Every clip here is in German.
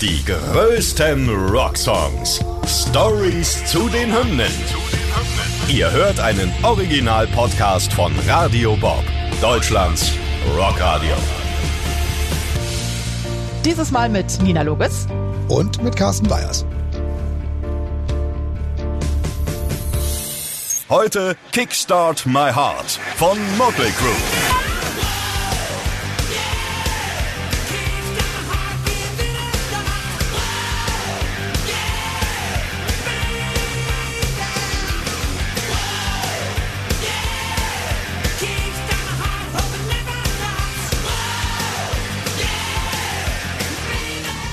Die größten Rocksongs. Stories zu den Hymnen. Ihr hört einen Original-Podcast von Radio Bob, Deutschlands Rockradio. Dieses Mal mit Nina Logis. Und mit Carsten Bayers. Heute Kickstart My Heart von Motley Crue.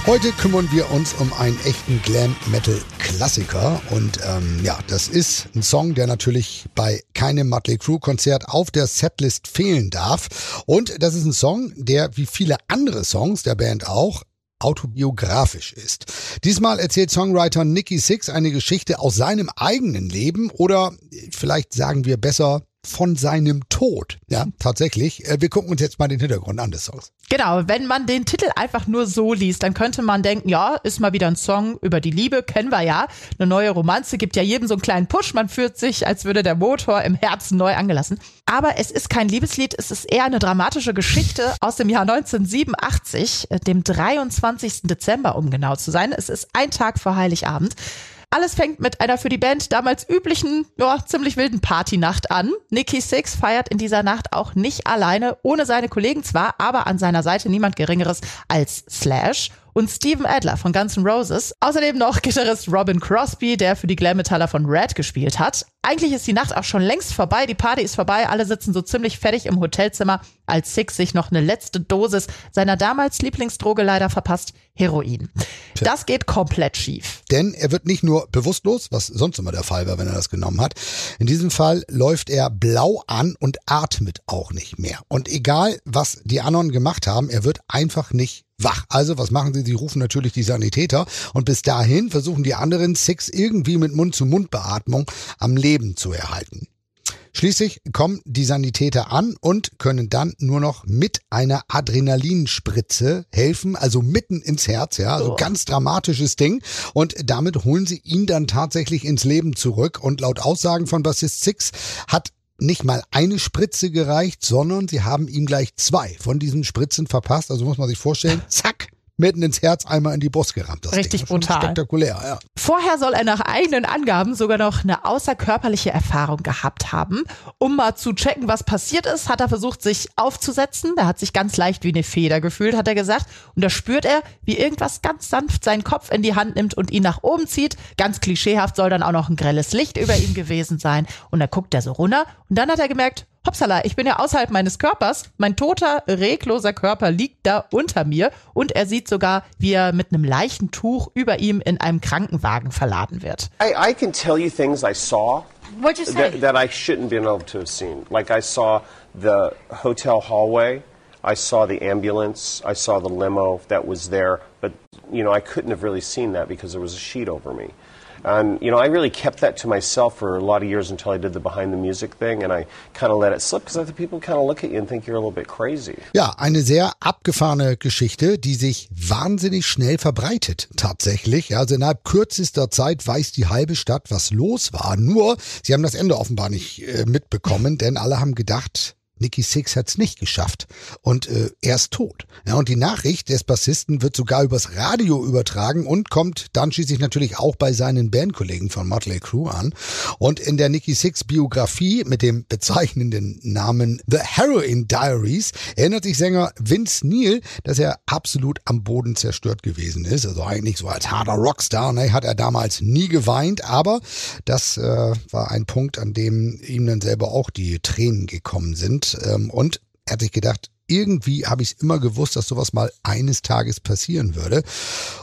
Heute kümmern wir uns um einen echten Glam-Metal-Klassiker. Und ähm, ja, das ist ein Song, der natürlich bei keinem Motley Crue-Konzert auf der Setlist fehlen darf. Und das ist ein Song, der wie viele andere Songs der Band auch autobiografisch ist. Diesmal erzählt Songwriter Nicky Six eine Geschichte aus seinem eigenen Leben oder vielleicht sagen wir besser von seinem Tod. Ja, tatsächlich. Äh, wir gucken uns jetzt mal den Hintergrund an des Songs. Genau, wenn man den Titel einfach nur so liest, dann könnte man denken, ja, ist mal wieder ein Song über die Liebe, kennen wir ja. Eine neue Romanze gibt ja jedem so einen kleinen Push, man fühlt sich, als würde der Motor im Herzen neu angelassen. Aber es ist kein Liebeslied, es ist eher eine dramatische Geschichte aus dem Jahr 1987, äh, dem 23. Dezember, um genau zu sein. Es ist ein Tag vor Heiligabend. Alles fängt mit einer für die Band damals üblichen, ja, ziemlich wilden Partynacht an. Nicky Six feiert in dieser Nacht auch nicht alleine, ohne seine Kollegen zwar, aber an seiner Seite niemand Geringeres als Slash und Steven Adler von Guns N' Roses. Außerdem noch Gitarrist Robin Crosby, der für die Glam Metaller von Red gespielt hat. Eigentlich ist die Nacht auch schon längst vorbei, die Party ist vorbei, alle sitzen so ziemlich fertig im Hotelzimmer, als Six sich noch eine letzte Dosis seiner damals Lieblingsdroge leider verpasst, Heroin. Tja. Das geht komplett schief. Denn er wird nicht nur bewusstlos, was sonst immer der Fall war, wenn er das genommen hat. In diesem Fall läuft er blau an und atmet auch nicht mehr. Und egal, was die anderen gemacht haben, er wird einfach nicht wach. Also was machen sie? Sie rufen natürlich die Sanitäter und bis dahin versuchen die anderen Six irgendwie mit Mund-zu-Mund-Beatmung am Leben zu erhalten. Schließlich kommen die Sanitäter an und können dann nur noch mit einer Adrenalinspritze helfen, also mitten ins Herz, ja, also oh. ganz dramatisches Ding. Und damit holen sie ihn dann tatsächlich ins Leben zurück. Und laut Aussagen von Bassist Six hat nicht mal eine Spritze gereicht, sondern sie haben ihm gleich zwei von diesen Spritzen verpasst. Also muss man sich vorstellen, zack, mitten ins Herz einmal in die Brust gerammt. Das Richtig Ding. brutal. Spektakulär, ja. Vorher soll er nach eigenen Angaben sogar noch eine außerkörperliche Erfahrung gehabt haben. Um mal zu checken, was passiert ist, hat er versucht, sich aufzusetzen. Der hat sich ganz leicht wie eine Feder gefühlt, hat er gesagt. Und da spürt er, wie irgendwas ganz sanft seinen Kopf in die Hand nimmt und ihn nach oben zieht. Ganz klischeehaft soll dann auch noch ein grelles Licht über ihm gewesen sein. Und da guckt er so runter. Und dann hat er gemerkt, Hopsala, ich bin ja außerhalb meines Körpers. Mein toter, regloser Körper liegt da unter mir und er sieht sogar, wie er mit einem Leichentuch über ihm in einem Krankenwagen verladen wird. I, I can tell you things I saw What'd you say? that, that I shouldn't been able to have seen. Like I saw the hotel hallway. I saw the ambulance, I saw the limo that was there, but you know, I couldn't have really seen that because there was a sheet over me. And, you know, I really kept that to myself for a lot of years until I did the behind the music thing and I kind of let it slip because think people kind of look at you and think you're a little bit crazy. Ja, eine sehr abgefahrene Geschichte, die sich wahnsinnig schnell verbreitet, tatsächlich. Also innerhalb kürzester Zeit weiß die halbe Stadt, was los war. Nur, sie haben das Ende offenbar nicht äh, mitbekommen, denn alle haben gedacht, Nicky Six hat's nicht geschafft und äh, er ist tot. Ja, und die Nachricht des Bassisten wird sogar übers Radio übertragen und kommt dann schließlich natürlich auch bei seinen Bandkollegen von Motley Crue an. Und in der Nicky Six Biografie mit dem bezeichnenden Namen The Heroin Diaries erinnert sich Sänger Vince Neil, dass er absolut am Boden zerstört gewesen ist. Also eigentlich so als harter Rockstar ne, hat er damals nie geweint, aber das äh, war ein Punkt, an dem ihm dann selber auch die Tränen gekommen sind. Ähm, und er hat sich gedacht, irgendwie habe ich es immer gewusst, dass sowas mal eines Tages passieren würde.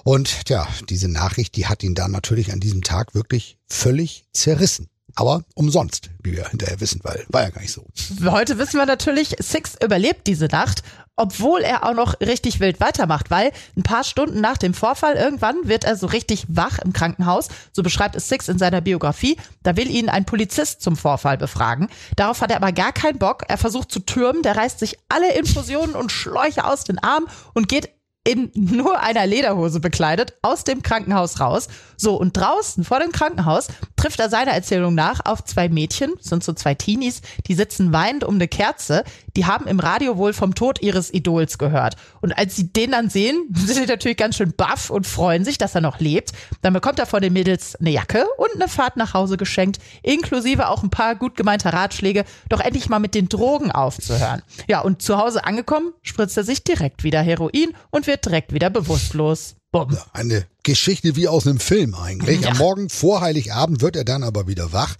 Und ja, diese Nachricht, die hat ihn dann natürlich an diesem Tag wirklich völlig zerrissen. Aber umsonst, wie wir hinterher wissen, weil war ja gar nicht so. Heute wissen wir natürlich, Six überlebt diese Nacht obwohl er auch noch richtig wild weitermacht, weil ein paar Stunden nach dem Vorfall irgendwann wird er so richtig wach im Krankenhaus, so beschreibt es Six in seiner Biografie. Da will ihn ein Polizist zum Vorfall befragen. Darauf hat er aber gar keinen Bock. Er versucht zu türmen, der reißt sich alle Infusionen und Schläuche aus den Armen und geht in nur einer Lederhose bekleidet aus dem Krankenhaus raus. So, und draußen vor dem Krankenhaus trifft er seiner Erzählung nach auf zwei Mädchen, sind so zwei Teenies, die sitzen weinend um eine Kerze. Die haben im Radio wohl vom Tod ihres Idols gehört. Und als sie den dann sehen, sind sie natürlich ganz schön baff und freuen sich, dass er noch lebt. Dann bekommt er von den Mädels eine Jacke und eine Fahrt nach Hause geschenkt, inklusive auch ein paar gut gemeinter Ratschläge, doch endlich mal mit den Drogen aufzuhören. Ja, und zu Hause angekommen, spritzt er sich direkt wieder Heroin und wird direkt wieder bewusstlos. Bumm. Eine Geschichte wie aus einem Film eigentlich. Ja. Am Morgen vor Heiligabend wird er dann aber wieder wach.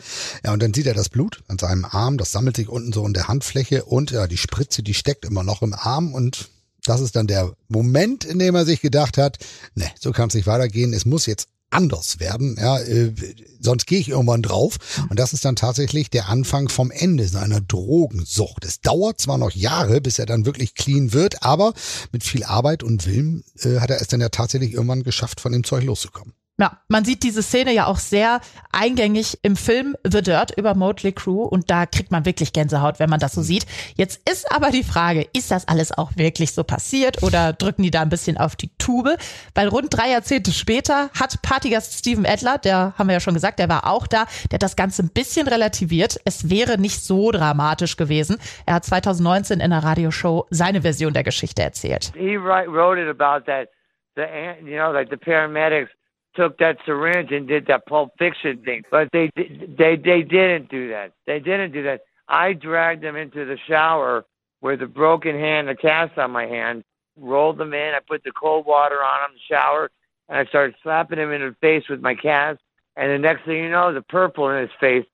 Ja, und dann sieht er das Blut an seinem Arm. Das sammelt sich unten so in der Handfläche und ja, die Spritze, die steckt immer noch im Arm und das ist dann der Moment, in dem er sich gedacht hat, ne, so kann es nicht weitergehen. Es muss jetzt anders werden. Ja, äh, sonst gehe ich irgendwann drauf. Und das ist dann tatsächlich der Anfang vom Ende seiner Drogensucht. Es dauert zwar noch Jahre, bis er dann wirklich clean wird, aber mit viel Arbeit und Willen äh, hat er es dann ja tatsächlich irgendwann geschafft, von dem Zeug loszukommen. Ja, man sieht diese Szene ja auch sehr eingängig im Film The Dirt über Motley Crew und da kriegt man wirklich Gänsehaut, wenn man das so sieht. Jetzt ist aber die Frage, ist das alles auch wirklich so passiert oder drücken die da ein bisschen auf die Tube? Weil rund drei Jahrzehnte später hat Partygast Steven Adler, der haben wir ja schon gesagt, der war auch da, der hat das Ganze ein bisschen relativiert. Es wäre nicht so dramatisch gewesen. Er hat 2019 in einer Radioshow seine Version der Geschichte erzählt. He wrote it about that, the, you know, like the paramedics took that syringe and did that Pulp Fiction thing. But they they they didn't do that. They didn't do that. I dragged them into the shower with a broken hand, a cast on my hand, rolled them in. I put the cold water on them, shower, and I started slapping him in the face with my cast. And the next thing you know, the purple in his face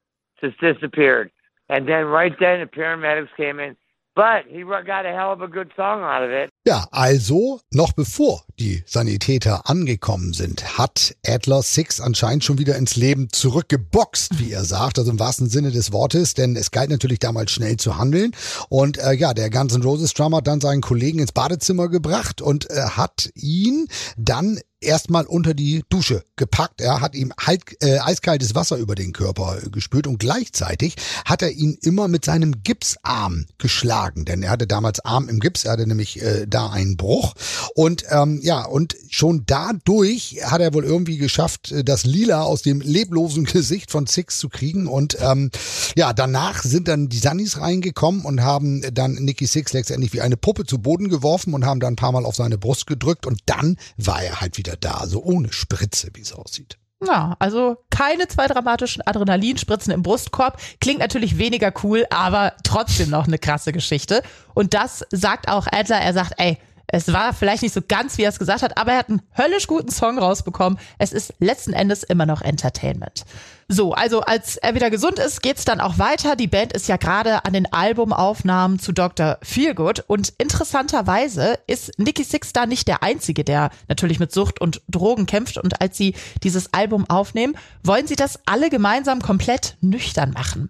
just disappeared. And then right then, the paramedics came in But he got a hell of a good song out of it. Ja, also noch bevor die Sanitäter angekommen sind, hat Adler Six anscheinend schon wieder ins Leben zurückgeboxt, wie er sagt, also im wahrsten Sinne des Wortes, denn es galt natürlich damals schnell zu handeln. Und äh, ja, der Guns Roses Drummer hat dann seinen Kollegen ins Badezimmer gebracht und äh, hat ihn dann erstmal unter die Dusche gepackt. Er hat ihm halt, äh, eiskaltes Wasser über den Körper gespült und gleichzeitig hat er ihn immer mit seinem Gipsarm geschlagen, denn er hatte damals Arm im Gips, er hatte nämlich äh, da einen Bruch und ähm, ja und schon dadurch hat er wohl irgendwie geschafft, äh, das Lila aus dem leblosen Gesicht von Six zu kriegen und ähm, ja danach sind dann die Sunnis reingekommen und haben dann Nicky Six letztendlich wie eine Puppe zu Boden geworfen und haben dann ein paar Mal auf seine Brust gedrückt und dann war er halt wieder da, so ohne Spritze, wie es aussieht. Ja, also keine zwei dramatischen Adrenalinspritzen im Brustkorb. Klingt natürlich weniger cool, aber trotzdem noch eine krasse Geschichte. Und das sagt auch Adler. Er sagt, ey, es war vielleicht nicht so ganz, wie er es gesagt hat, aber er hat einen höllisch guten Song rausbekommen. Es ist letzten Endes immer noch Entertainment. So, also als er wieder gesund ist, geht's dann auch weiter. Die Band ist ja gerade an den Albumaufnahmen zu Dr. Feelgood und interessanterweise ist Nicky Six da nicht der einzige, der natürlich mit Sucht und Drogen kämpft und als sie dieses Album aufnehmen, wollen sie das alle gemeinsam komplett nüchtern machen.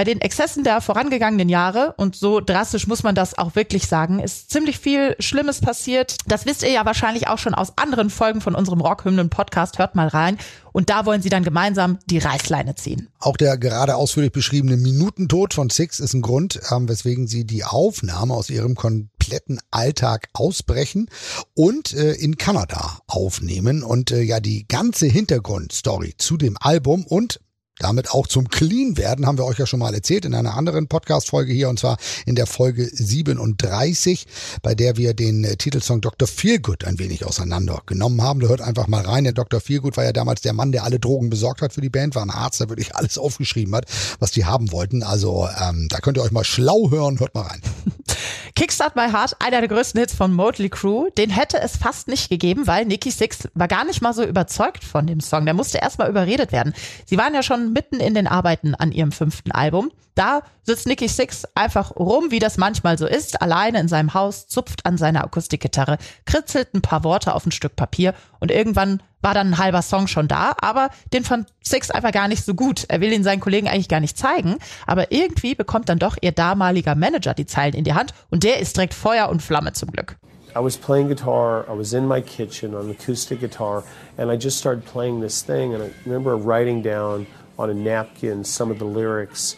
Bei den Exzessen der vorangegangenen Jahre, und so drastisch muss man das auch wirklich sagen, ist ziemlich viel Schlimmes passiert. Das wisst ihr ja wahrscheinlich auch schon aus anderen Folgen von unserem Rockhymnen-Podcast. Hört mal rein. Und da wollen sie dann gemeinsam die Reißleine ziehen. Auch der gerade ausführlich beschriebene Minutentod von Six ist ein Grund, ähm, weswegen sie die Aufnahme aus ihrem kompletten Alltag ausbrechen und äh, in Kanada aufnehmen und äh, ja die ganze Hintergrundstory zu dem Album und damit auch zum Clean werden, haben wir euch ja schon mal erzählt in einer anderen Podcast-Folge hier und zwar in der Folge 37, bei der wir den äh, Titelsong Dr. Feelgood ein wenig auseinandergenommen haben. Da hört einfach mal rein. Der Dr. Feelgood war ja damals der Mann, der alle Drogen besorgt hat für die Band, war ein Arzt, der wirklich alles aufgeschrieben hat, was die haben wollten. Also ähm, da könnt ihr euch mal schlau hören, hört mal rein. Kickstart My Heart, einer der größten Hits von Motley Crue, den hätte es fast nicht gegeben, weil Nicky Six war gar nicht mal so überzeugt von dem Song. Der musste erst mal überredet werden. Sie waren ja schon mitten in den Arbeiten an ihrem fünften Album. Da sitzt Nicky Six einfach rum, wie das manchmal so ist, alleine in seinem Haus, zupft an seiner Akustikgitarre, kritzelt ein paar Worte auf ein Stück Papier und irgendwann war dann ein halber Song schon da, aber den fand Six einfach gar nicht so gut. Er will ihn seinen Kollegen eigentlich gar nicht zeigen, aber irgendwie bekommt dann doch ihr damaliger Manager die Zeilen in die Hand und der ist direkt Feuer und Flamme zum Glück. I was playing guitar, I was in my kitchen on acoustic guitar, and I just started playing this thing, and I remember writing down on a napkin some of the lyrics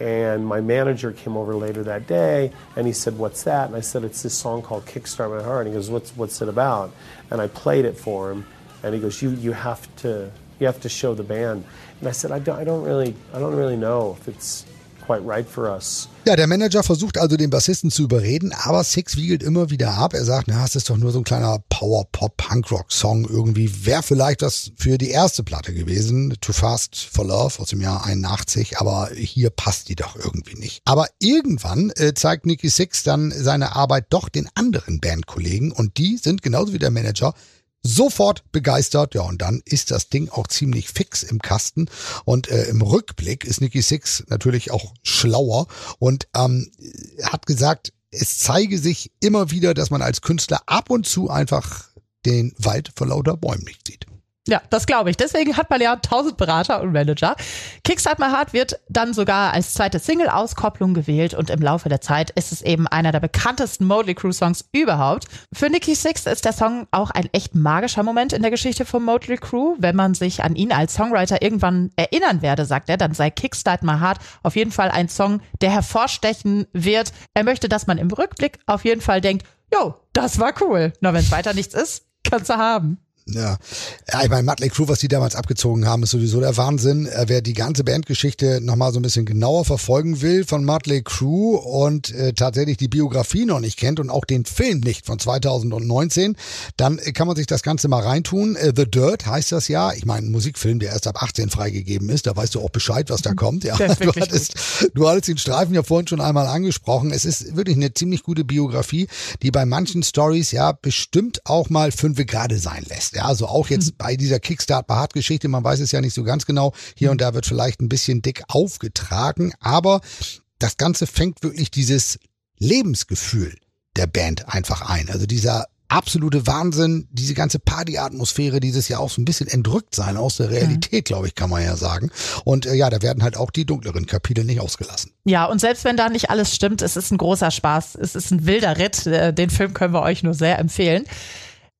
And my manager came over later that day and he said, What's that? And I said, It's this song called Kickstart My Heart. And he goes, What's, what's it about? And I played it for him. And he goes, You, you, have, to, you have to show the band. And I said, I don't, I don't, really, I don't really know if it's Ja, der Manager versucht also den Bassisten zu überreden, aber Six wiegelt immer wieder ab. Er sagt, na, es ist doch nur so ein kleiner Power-Pop-Punk-Rock-Song irgendwie. Wäre vielleicht das für die erste Platte gewesen, Too Fast for Love aus dem Jahr 81, aber hier passt die doch irgendwie nicht. Aber irgendwann äh, zeigt Nicky Six dann seine Arbeit doch den anderen Bandkollegen und die sind genauso wie der Manager sofort begeistert. Ja, und dann ist das Ding auch ziemlich fix im Kasten. Und äh, im Rückblick ist Nicky Six natürlich auch schlauer und ähm, hat gesagt, es zeige sich immer wieder, dass man als Künstler ab und zu einfach den Wald vor lauter Bäumen nicht sieht. Ja, das glaube ich. Deswegen hat man ja tausend Berater und Manager. Kickstart My Heart wird dann sogar als zweite Single-Auskopplung gewählt und im Laufe der Zeit ist es eben einer der bekanntesten Motley Crue Songs überhaupt. Für Nicky Six ist der Song auch ein echt magischer Moment in der Geschichte von Motley Crue. Wenn man sich an ihn als Songwriter irgendwann erinnern werde, sagt er, dann sei Kickstart My Heart auf jeden Fall ein Song, der hervorstechen wird. Er möchte, dass man im Rückblick auf jeden Fall denkt, jo, das war cool. Nur wenn es weiter nichts ist, kannst du haben. Ja. ja, ich meine, Mötley Crew, was die damals abgezogen haben, ist sowieso der Wahnsinn. Äh, wer die ganze Bandgeschichte nochmal so ein bisschen genauer verfolgen will von Mötley Crew und äh, tatsächlich die Biografie noch nicht kennt und auch den Film nicht von 2019, dann kann man sich das Ganze mal reintun. Äh, The Dirt heißt das ja. Ich meine, ein Musikfilm, der erst ab 18 freigegeben ist, da weißt du auch Bescheid, was da kommt. Ja, du hattest, du hattest den Streifen ja vorhin schon einmal angesprochen. Es ist wirklich eine ziemlich gute Biografie, die bei manchen Stories ja bestimmt auch mal fünfe gerade sein lässt. Ja, also auch jetzt hm. bei dieser Kickstart-Behaart-Geschichte, man weiß es ja nicht so ganz genau. Hier hm. und da wird vielleicht ein bisschen dick aufgetragen, aber das Ganze fängt wirklich dieses Lebensgefühl der Band einfach ein. Also dieser absolute Wahnsinn, diese ganze Party-Atmosphäre, dieses ja auch so ein bisschen entrückt sein aus der Realität, mhm. glaube ich, kann man ja sagen. Und äh, ja, da werden halt auch die dunkleren Kapitel nicht ausgelassen. Ja, und selbst wenn da nicht alles stimmt, es ist ein großer Spaß, es ist ein wilder Ritt. Äh, den Film können wir euch nur sehr empfehlen.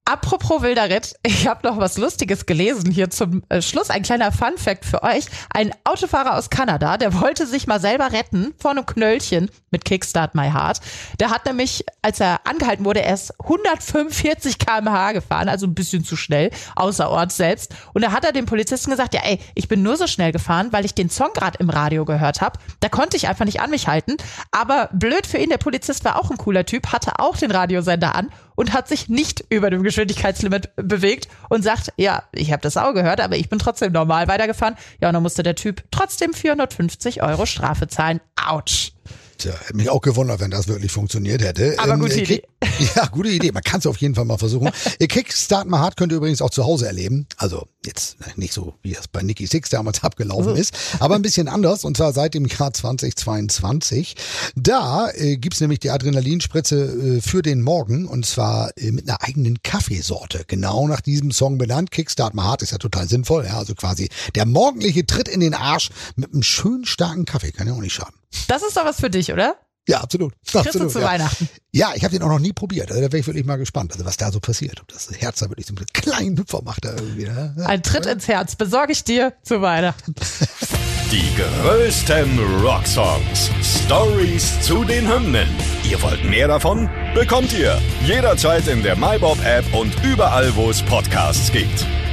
Apropos wilder Ritt, ich habe noch was Lustiges gelesen hier zum äh, Schluss. Ein kleiner Fun Fact für euch. Ein Autofahrer aus Kanada, der wollte sich mal selber retten vor einem Knöllchen mit Kickstart My Heart. Der hat nämlich, als er angehalten wurde, erst 145 kmh gefahren, also ein bisschen zu schnell, außerorts selbst. Und da hat er dem Polizisten gesagt, ja ey, ich bin nur so schnell gefahren, weil ich den Song gerade im Radio gehört habe. Da konnte ich einfach nicht an mich halten. Aber blöd für ihn, der Polizist war auch ein cooler Typ, hatte auch den Radiosender an und hat sich nicht über dem Geschwindigkeitslimit bewegt und sagt, ja, ich habe das auch gehört, aber ich bin trotzdem normal weitergefahren. Ja, und dann musste der Typ trotzdem 450 Euro Strafe zahlen. Autsch. Tja, hätte mich auch gewundert, wenn das wirklich funktioniert hätte. Aber ähm, gute Idee. Ja, gute Idee. Man kann es auf jeden Fall mal versuchen. Kickstart mal hart könnt ihr übrigens auch zu Hause erleben. Also jetzt nicht so, wie es bei Nicky Six damals abgelaufen ist, aber ein bisschen anders. Und zwar seit dem Jahr 2022. Da äh, gibt's nämlich die Adrenalinspritze äh, für den Morgen. Und zwar äh, mit einer eigenen Kaffeesorte. Genau nach diesem Song benannt. Kickstart mal hart ist ja total sinnvoll. Ja, also quasi der morgendliche Tritt in den Arsch mit einem schönen starken Kaffee. Kann ja auch nicht schaden. Das ist doch was für dich, oder? Ja, absolut. Kriegst absolut, zu ja. Weihnachten. Ja, ich habe den auch noch nie probiert. Also da wäre ich wirklich mal gespannt, also was da so passiert. Ob das Herz da wirklich so einen kleinen Hüpfer macht da irgendwie. Ne? Ein Tritt ins Herz besorge ich dir zu Weihnachten. Die größten Rocksongs. Stories zu den Hymnen. Ihr wollt mehr davon? Bekommt ihr jederzeit in der MyBob-App und überall, wo es Podcasts gibt.